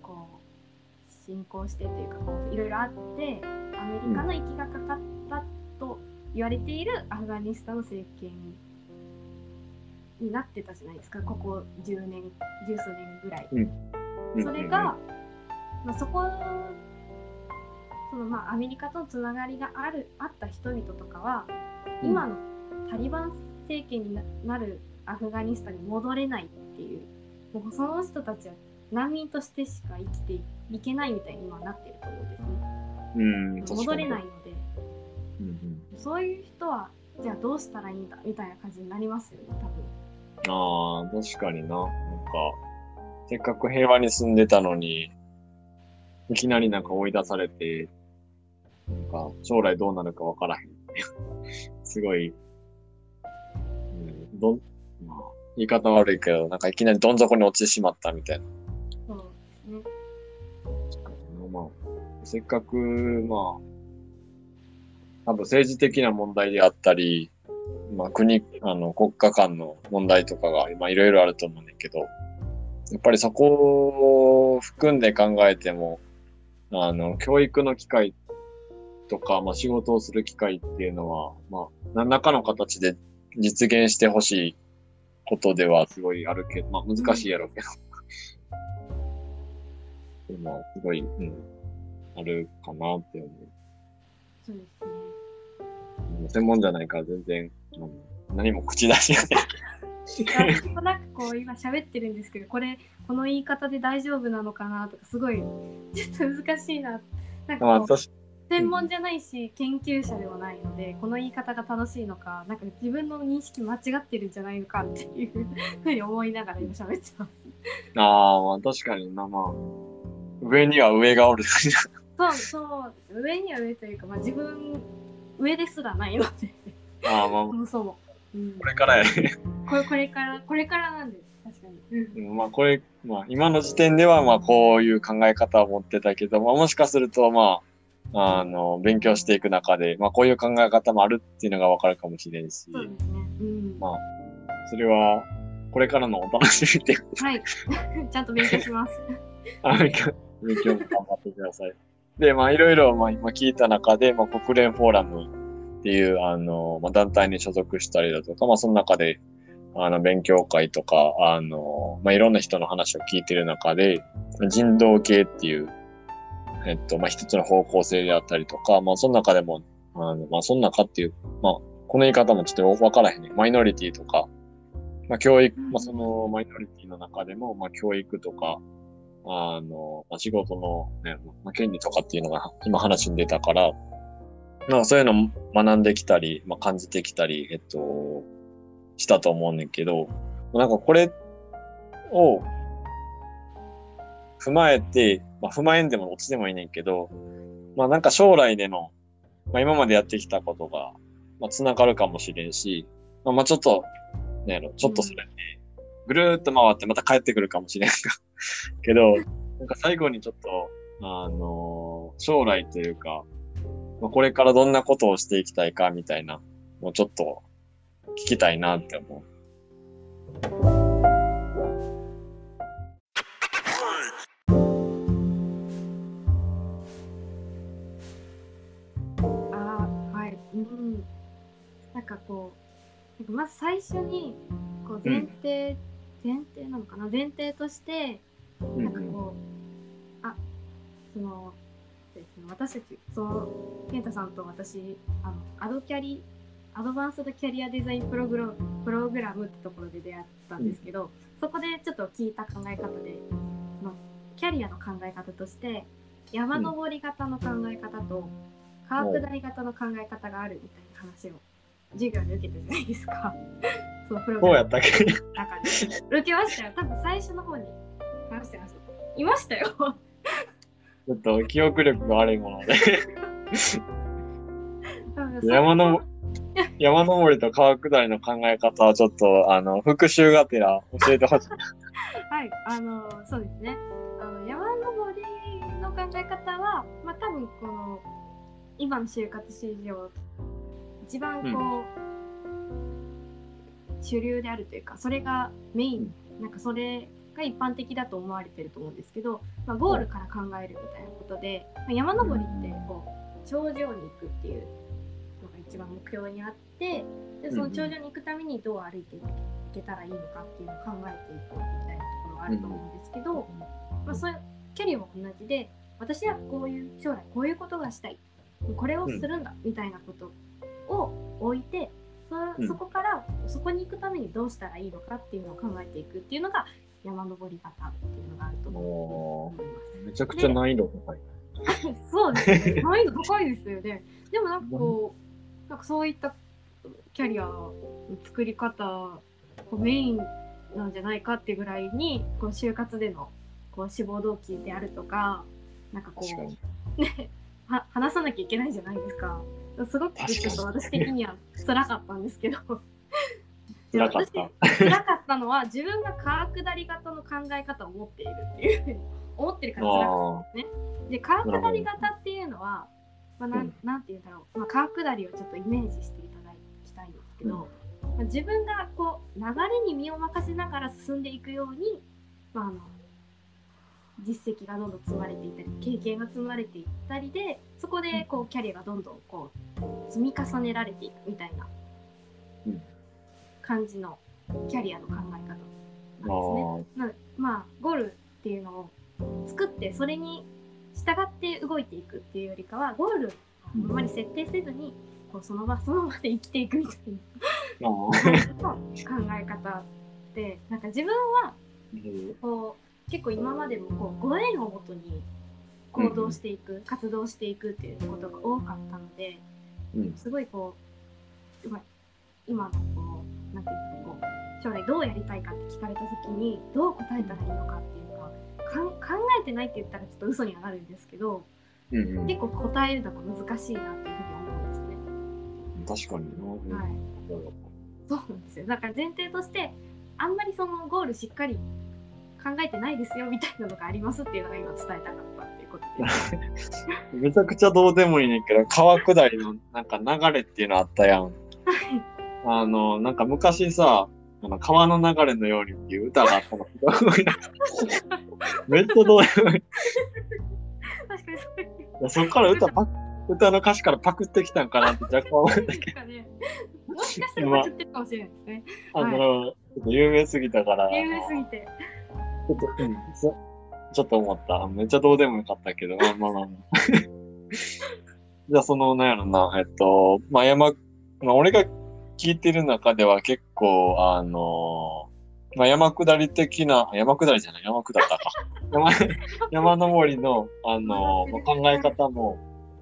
[SPEAKER 2] こう進行してというかこういろいろあってアメリカの息がかかったと言われているアフガニスタンの政権になってたじゃないですか。ここ10年十数年ぐらい。それが、まあ、そこそのまあアメリカとのつながりがあるあった人々とかは、
[SPEAKER 1] うん
[SPEAKER 2] 今のタリバン政権にななるアフガニスタンに戻れないっていうもうその人たちは難民としてしか生きていけないみたいに今はなってると思うんですね。
[SPEAKER 1] うん。
[SPEAKER 2] 戻れない
[SPEAKER 1] い。
[SPEAKER 2] ので
[SPEAKER 1] うん
[SPEAKER 2] そういう人はじゃあどうしたらいいんだみたいな感じになりますよね多分。
[SPEAKER 1] うん、ああ、確かにな。なんか、せっかく平和に住んでたのに、いきなりなんか追い出されて、なんか将来どうなるかわからへん。すごい、うん、どん、まあ、言い方悪いけど、なんかいきなりどん底に落ちてしまったみたいな。
[SPEAKER 2] そうですね。
[SPEAKER 1] まあ、せっかく、まあ、多分政治的な問題であったり、まあ国、あの、国家間の問題とかが今いろいろあると思うんだけど、やっぱりそこを含んで考えても、あの、教育の機会とか、まあ仕事をする機会っていうのは、まあ、何らかの形で実現してほしいことではすごいあるけど、まあ難しいやろうけど。でも、すごい、うん、あるかなって思う。
[SPEAKER 2] そうですね。
[SPEAKER 1] 専門じゃないから全然、うん何も口出しがない。
[SPEAKER 2] 私もなんかこう今喋ってるんですけどこれこの言い方で大丈夫なのかなとかすごいちょっと難しいななん
[SPEAKER 1] まあ、
[SPEAKER 2] かこう
[SPEAKER 1] 確
[SPEAKER 2] 専門じゃないし研究者でもないのでこの言い方が正しいのかなんか自分の認識間違ってるんじゃないのかっていうふうに思いながら今喋ってます。
[SPEAKER 1] ああ、まあ確かにな、まあ、上には上がおる。
[SPEAKER 2] そうそう。上には上というか、まあ、自分上ですらないので。
[SPEAKER 1] ああ、まあ。
[SPEAKER 2] そ、もそも、うん、
[SPEAKER 1] これからやね。
[SPEAKER 2] これこれからこれからなんです。確かに、うん。
[SPEAKER 1] うんまあ、これ、まあ、今の時点では、まあ、こういう考え方を持ってたけど、まあ、もしかすると、まあ、あの、勉強していく中で、まあ、こういう考え方もあるっていうのがわかるかもしれんし、
[SPEAKER 2] ね。うん。
[SPEAKER 1] まそれは、これからのお楽しみっていう
[SPEAKER 2] はい。ちゃんと勉強します。
[SPEAKER 1] あ勉強勉強も頑張ってください。で、まあ、いろいろ、まあ、今聞いた中で、まあ、国連フォーラムっていう、あの、まあ、団体に所属したりだとか、まあ、その中で、あの、勉強会とか、あの、まあ、いろんな人の話を聞いてる中で、人道系っていう、えっと、まあ、一つの方向性であったりとか、まあ、その中でも、あの、まあ、その中っていう、まあ、この言い方もちょっとわからへんね。マイノリティとか、まあ、教育、まあ、そのマイノリティの中でも、まあ、教育とか、あの、まあ、仕事のね、まあ、権利とかっていうのが今話に出たから、まあそういうのを学んできたり、まあ感じてきたり、えっと、したと思うねんけど、なんかこれを踏まえて、まあ踏まえんでも落ちでもいいねんけど、まあなんか将来での、まあ今までやってきたことが、まあ繋がるかもしれんし、まあまあちょっと、ねやろ、ちょっとそれで、ぐるーっと回ってまた帰ってくるかもしれんが けど、なんか最後にちょっと、あのー将来というか、まあ、これからどんなことをしていきたいかみたいな、もうちょっと聞きたいなって思う。
[SPEAKER 2] 最初にこう前提、前提なのかな？前提として
[SPEAKER 1] うん
[SPEAKER 2] なんかこう、あその私たちその健太さんと私あのアドキャリアドバンスドキャリアデザインプログラムプログラムってところで出会ったんですけど、そこでちょっと聞いた考え方でそのキャリアの考え方として山登り型の考え方と川下り型の考え方があるみたいな話を授業で受けたじゃないですか？そのプログラム
[SPEAKER 1] やったっけ？
[SPEAKER 2] の中で。受けましたよ。多分最初の方に話してました。いましたよ。
[SPEAKER 1] ちょっと記憶力が悪いもので。山の、山登りと川下りの考え方はちょっと、あの、復習がてら教えてほしい。
[SPEAKER 2] はい、あの、そうですね。あの、山登りの考え方は、まあ、多分この、今の就活市場、一番こう、主流であるというか、それがメイン、なんかそれが一般的だと思われてると思うんですけど、まあ、ゴールから考えるみたいなことで、まあ、山登りって、こう、頂上に行くっていうのが一番目標にあって、でその頂上に行くためにどう歩いていけたらいいのかっていうのを考えていくみたいなところはあると思うんですけど、まあ、そういうキャリアも同じで私はこういう将来こういうことがしたい。これをするんだみたいなことを置いてそ
[SPEAKER 1] うん
[SPEAKER 2] そこからそこに行くためにどうしたらいいのかっていうのを考えていくっていうのが山登り方っていうのがあると思います。
[SPEAKER 1] めちゃくちゃ難易度高い。
[SPEAKER 2] そうですね。難易度高いですよね。でもなんかこう、なんかそういったキャリアの作り方、こうメインなんじゃないかってぐらいに、こう就活でのこう志望動機であるとか、なんかこ。う、ね、は話さなきゃいけないじゃないですか。すごくちょっと私的には辛かったんですけど。
[SPEAKER 1] 辛かった。
[SPEAKER 2] 私辛かったのは自分が川下り型の考え方を持っているっていうふうに思ってるから辛かったんですね。で川下り型っていうのは、まあ、なん
[SPEAKER 1] うん
[SPEAKER 2] なんて言うんだろう、まあ、川下りをちょっとイメージしていただきたいんですけど、まあ、自分がこう流れに身を任せながら進んでいくように、まあ、あの実績がどんどん積まれていったり経験が積まれていったりでそこでこうキャリアがどんどんこう積み重ねられていくみたいな
[SPEAKER 1] うん。
[SPEAKER 2] 感じのキャリアの考え方なんですね。まあゴールっていうのを作ってそれに従って動いていくっていうよりかはゴールをあん。まり設定せずにこうその場その場で生きていくみたいな 考え方でなんか自分は
[SPEAKER 1] ー。
[SPEAKER 2] こう結構今までもこうご縁をもとに行動していく、活動していくっていうことが多かったので
[SPEAKER 1] うん。
[SPEAKER 2] すごいこう今今のこうなんていうのこう将来どうやりたいかって聞かれた時にどう答えたらいいのかっていうのはかん考えてないって言ったらちょっと嘘にはなるんですけど
[SPEAKER 1] うんうん。
[SPEAKER 2] 結構答えるのが難しいなっていうふうに思うんですね。
[SPEAKER 1] 確かにな。
[SPEAKER 2] はい、そうなんですよだから前提としてあんまりそのゴールしっかり考えてないですよみたいなのがありますっていうのが今伝えたかったっていうことです。
[SPEAKER 1] めちゃくちゃどうでもいいねんけど、川下りのなんか流れっていうのあったやん。あの、なんか昔さ、あの川の流れのようにっていう歌があったの。めっちゃどうでもいい。い
[SPEAKER 2] 確かにそういう
[SPEAKER 1] やそっから歌パク、歌の歌詞からパクってきたんかなって若干思ったけ
[SPEAKER 2] なんかね、もしかしたらパクってるかもしれないですね。
[SPEAKER 1] ど、あの、ちょっと有名すぎたから、
[SPEAKER 2] 有名すぎて。
[SPEAKER 1] ちょっと、ちょっと思った。めっちゃどうでもよかったけど、まあまあ。じゃあ、その、なんやろな、えっと、まあ、山、まあ、俺が聞いてる中では結構、あのまあ、山下り的な、山下りじゃない、山下ったか。山山登りの、あのまあ、考え方も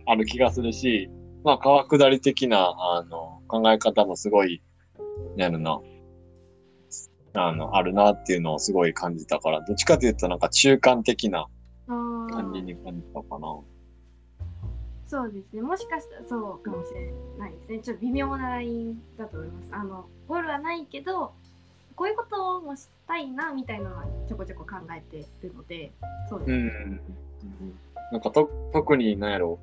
[SPEAKER 1] ある気がするし、まあ、川下り的な、あの、考え方もすごい、なんやろな、あの、あるなっていうのをすごい感じたから、どっちかというとなんか中間的な感じに感じたかな。
[SPEAKER 2] そうですね。もしかしたらそうかもしれないですね。ちょっと微妙なラインだと思います。あの、ゴールはないけど、こういうこともしたいなみたいなのはちょこちょこ考えてるのでそうですね、
[SPEAKER 1] うん。なんかと、特に何やろ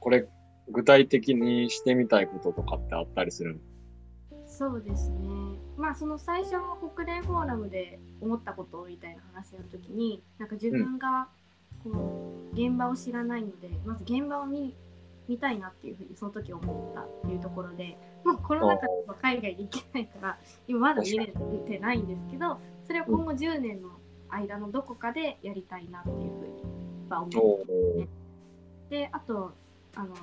[SPEAKER 1] これ、具体的にしてみたいこととかってあったりするの？
[SPEAKER 2] そうですね。まあその最初国連フォーラムで思ったことみたいな話の時になんか自分がこう現場を知らないので、まず現場を見見たいなっていうふうにその時思ったっていうところで、もうコロナ禍で海外で行けないから今まだ見れてないんですけど、それを今後10年の間のどこかでやりたいなっていうふうには思ってますね。であとあの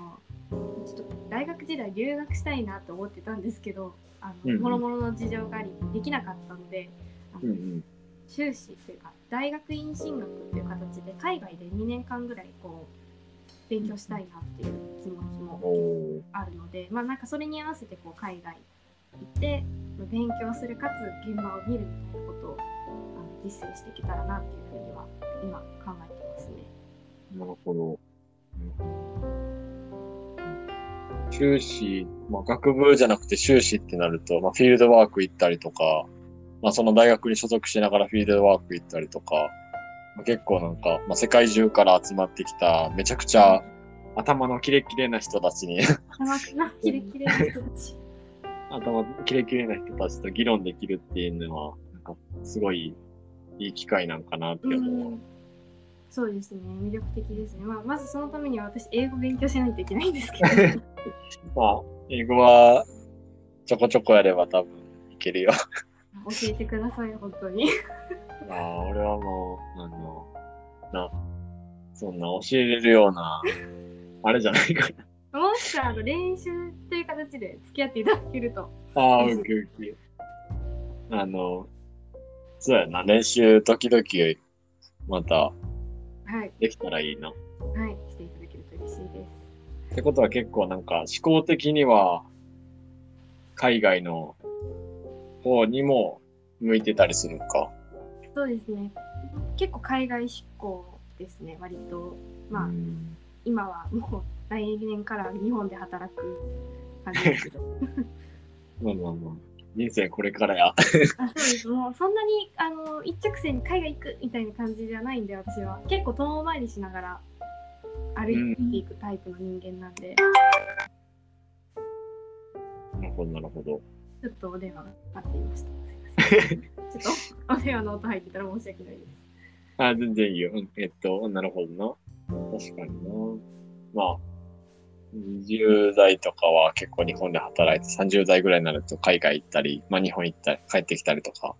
[SPEAKER 2] ちょっと大学時代留学したいなと思ってたんですけどあの、もろもろの事情がありできなかったのであの、
[SPEAKER 1] うんうん。
[SPEAKER 2] 修士というか大学院進学っていう形で海外で2年間ぐらいこう勉強したいなっていう気持ちもあるのでまあなんかそれに合わせてこう海外行って勉強するかつ現場を見るみたいなことをあの実践していけたらなっていうふうには今考えてますね。
[SPEAKER 1] なるほど。修士、まあ、学部じゃなくて修士ってなると、まあ、フィールドワーク行ったりとか、まあ、その大学に所属しながらフィールドワーク行ったりとか、まあ、結構なんか、まあ、世界中から集まってきた、めちゃくちゃ頭のキレキレな人たちに、
[SPEAKER 2] 頭なキレキレな人たち。
[SPEAKER 1] 頭キレキレな人たちと議論できるっていうのは、なんか、すごいいい機会なんかなって
[SPEAKER 2] う
[SPEAKER 1] 思う。
[SPEAKER 2] んそうですね魅力的ですね、まあ、まずそのためには私英語勉強しないといけないんですけど
[SPEAKER 1] まあ、英語はちょこちょこやれば多分いけるよ。
[SPEAKER 2] 教えてください本当に
[SPEAKER 1] あ あ、俺はもう、あの、な、そんな教えれるような、あれじゃないか
[SPEAKER 2] もしくはあの練習という形で付き合っていただけると
[SPEAKER 1] な。ああ、ウキウキ。あの、そうやな、練習時々また
[SPEAKER 2] はい。
[SPEAKER 1] できたらいいな。っ
[SPEAKER 2] はい。していただけると嬉しいです。
[SPEAKER 1] てことは結構なんか思考的には、海外の方にも向いてたりするのか？
[SPEAKER 2] そうですね。結構海外志向ですね割と。まあ、
[SPEAKER 1] うん。
[SPEAKER 2] 今はもう来年から日本で働く感じですけど。
[SPEAKER 1] まあまあまあ、人生これからや。
[SPEAKER 2] あそうですもうそんなにあの一直線に海外行くみたいな感じじゃないんで私は結構遠回りしながら歩いていくタイプの人間なんで、
[SPEAKER 1] なるほど、なるほど。
[SPEAKER 2] ちょっとお電話がかかっていました すいませんちょっとお電話の音入ってたら申し訳ないです
[SPEAKER 1] あ、全然いいよ。うんえっと、なるほどな。確かにな。まあ、20代とかは結構日本で働いて、30代ぐらいになると海外行ったり、まあ日本行ったり、帰ってきたりとか、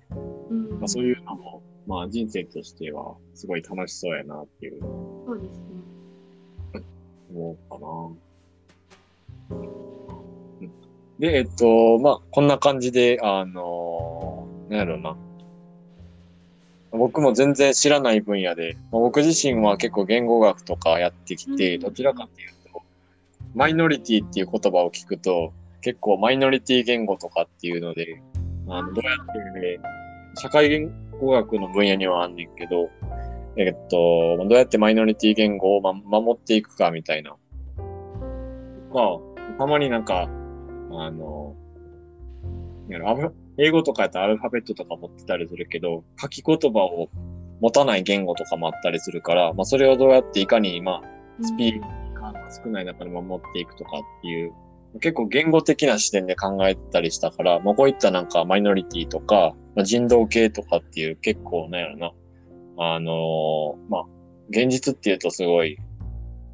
[SPEAKER 2] うん。
[SPEAKER 1] まあそういうのも、まあ人生としてはすごい楽しそうやなっていう。
[SPEAKER 2] そうですね。
[SPEAKER 1] 思うかな。うん。で、えっと、まあこんな感じで、あのなんやろうな。僕も全然知らない分野で、まあ僕自身は結構言語学とかやってきて、
[SPEAKER 2] うん。
[SPEAKER 1] どちらかっていうと、マイノリティっていう言葉を聞くと、結構マイノリティ言語とかっていうので、あのどうやって、ね、社会言語学の分野にはあんねんけど、えっと、どうやってマイノリティ言語を、ま、守っていくかみたいな。まあ、たまになんか、あの、英語とかやったらアルファベットとか持ってたりするけど、書き言葉を持たない言語とかもあったりするから、まあそれをどうやっていかに、まあ、スピー少ない中で守っていくとかっていう、結構言語的な視点で考えたりしたから、まあこういったなんかマイノリティとか、まあ、人道系とかっていう結構なんやろな、あのーまあ、現実っていうとすごい、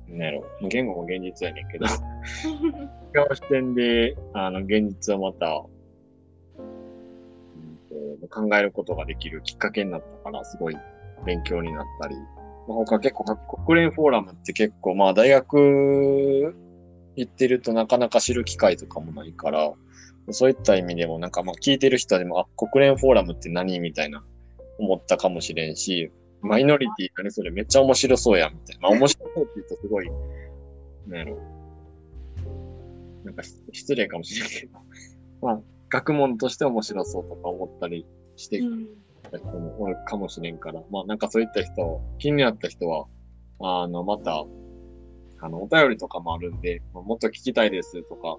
[SPEAKER 1] なんやろ、言語も現実やねんけど、違 う視点で、あの、現実をまた、考えることができるきっかけになったから、すごい勉強になったり、まあ、他結構、国連フォーラムって結構、まあ、大学行ってるとなかなか知る機会とかもないから、そういった意味でも、なんかまあ、聞いてる人でも、あ、国連フォーラムって何みたいな、思ったかもしれんし、マイノリティ何それめっちゃ面白そうやん、みたいな。まあ、面白そうって言うとすごい、なんやろ。なんか失失礼かもしれんけど、まあ、学問として面白そうとか思ったりして
[SPEAKER 2] うん
[SPEAKER 1] た人もおるかもしれんから、まあなんかそういった人、気になった人は、あの、また、あの、お便りとかもあるんで、もっと聞きたいですとか、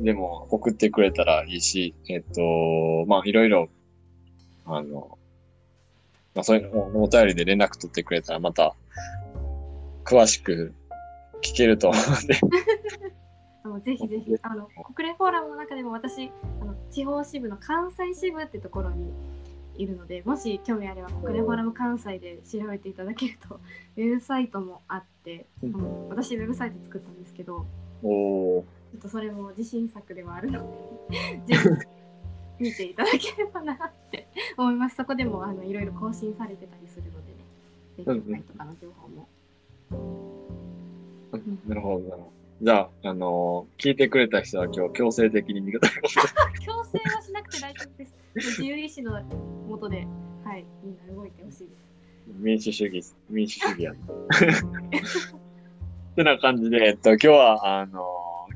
[SPEAKER 1] でも送ってくれたらいいし、えっと、まあ、いろいろ、あの、まあ、そういうのおお便りで連絡取ってくれたらまた、詳しく聞けると思うんで。
[SPEAKER 2] あのぜひぜひあの国連フォーラムの中でも私あの地方支部の関西支部ってところにいるのでもし興味あれば国連フォーラム関西で調べていただけるとウェブサイトもあってあの私ウェブサイト作ったんですけどちょっとそれも自信作ではあるので見ていただければなって思いますそこでもあのいろいろ更新されてたりするのでね勉強会とかの情報も。
[SPEAKER 1] うんなるほど、なるほど。じゃあ、あの聞いてくれた人は今日強制的に味方が
[SPEAKER 2] 強制はしなくて大丈夫です。自由意志のもとで、はい、みんな動いてほしいです。
[SPEAKER 1] 民主主義、民主主義やな。ってな感じで、えっと、今日は、あの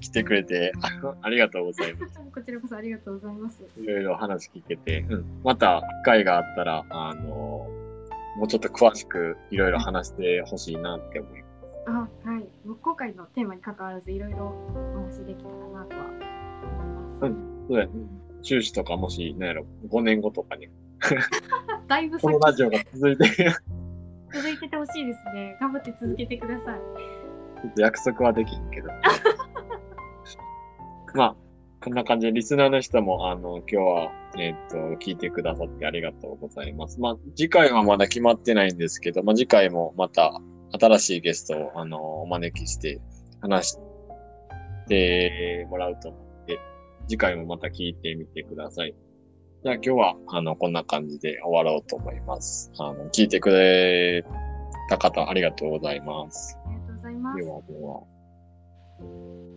[SPEAKER 1] 来てくれてあ ありがとうございます。
[SPEAKER 2] こちらこそありがとうございます。
[SPEAKER 1] いろいろ話聞けて、うん、また機会があったら、あのもうちょっと詳しくいろいろ話してほしいなって思います。
[SPEAKER 2] あ、はい。今回のテーマに関わらず、いろいろお話できたらなとは思います。
[SPEAKER 1] うんそうだよね。修士とかもし、なんやろ、5年後とかに、
[SPEAKER 2] だいぶ先
[SPEAKER 1] このラジオが続いて、ち
[SPEAKER 2] 続いててほしいですね。頑張って続けてください。
[SPEAKER 1] ょっと約束はできんけど。まあ、こんな感じで、リスナーの人も、あの、今日は、えっ、と、聞いてくださってありがとうございます。まあ、次回はまだ決まってないんですけど、まあ、次回もまた新しいゲストを、あの、お招きして話してもらうと思って、次回もまた聞いてみてください。じゃあ今日は、あの、こんな感じで終わろうと思います。あの、聞いてくれた方、ありがとうございます。
[SPEAKER 2] ありがとうございま。
[SPEAKER 1] ですはでは。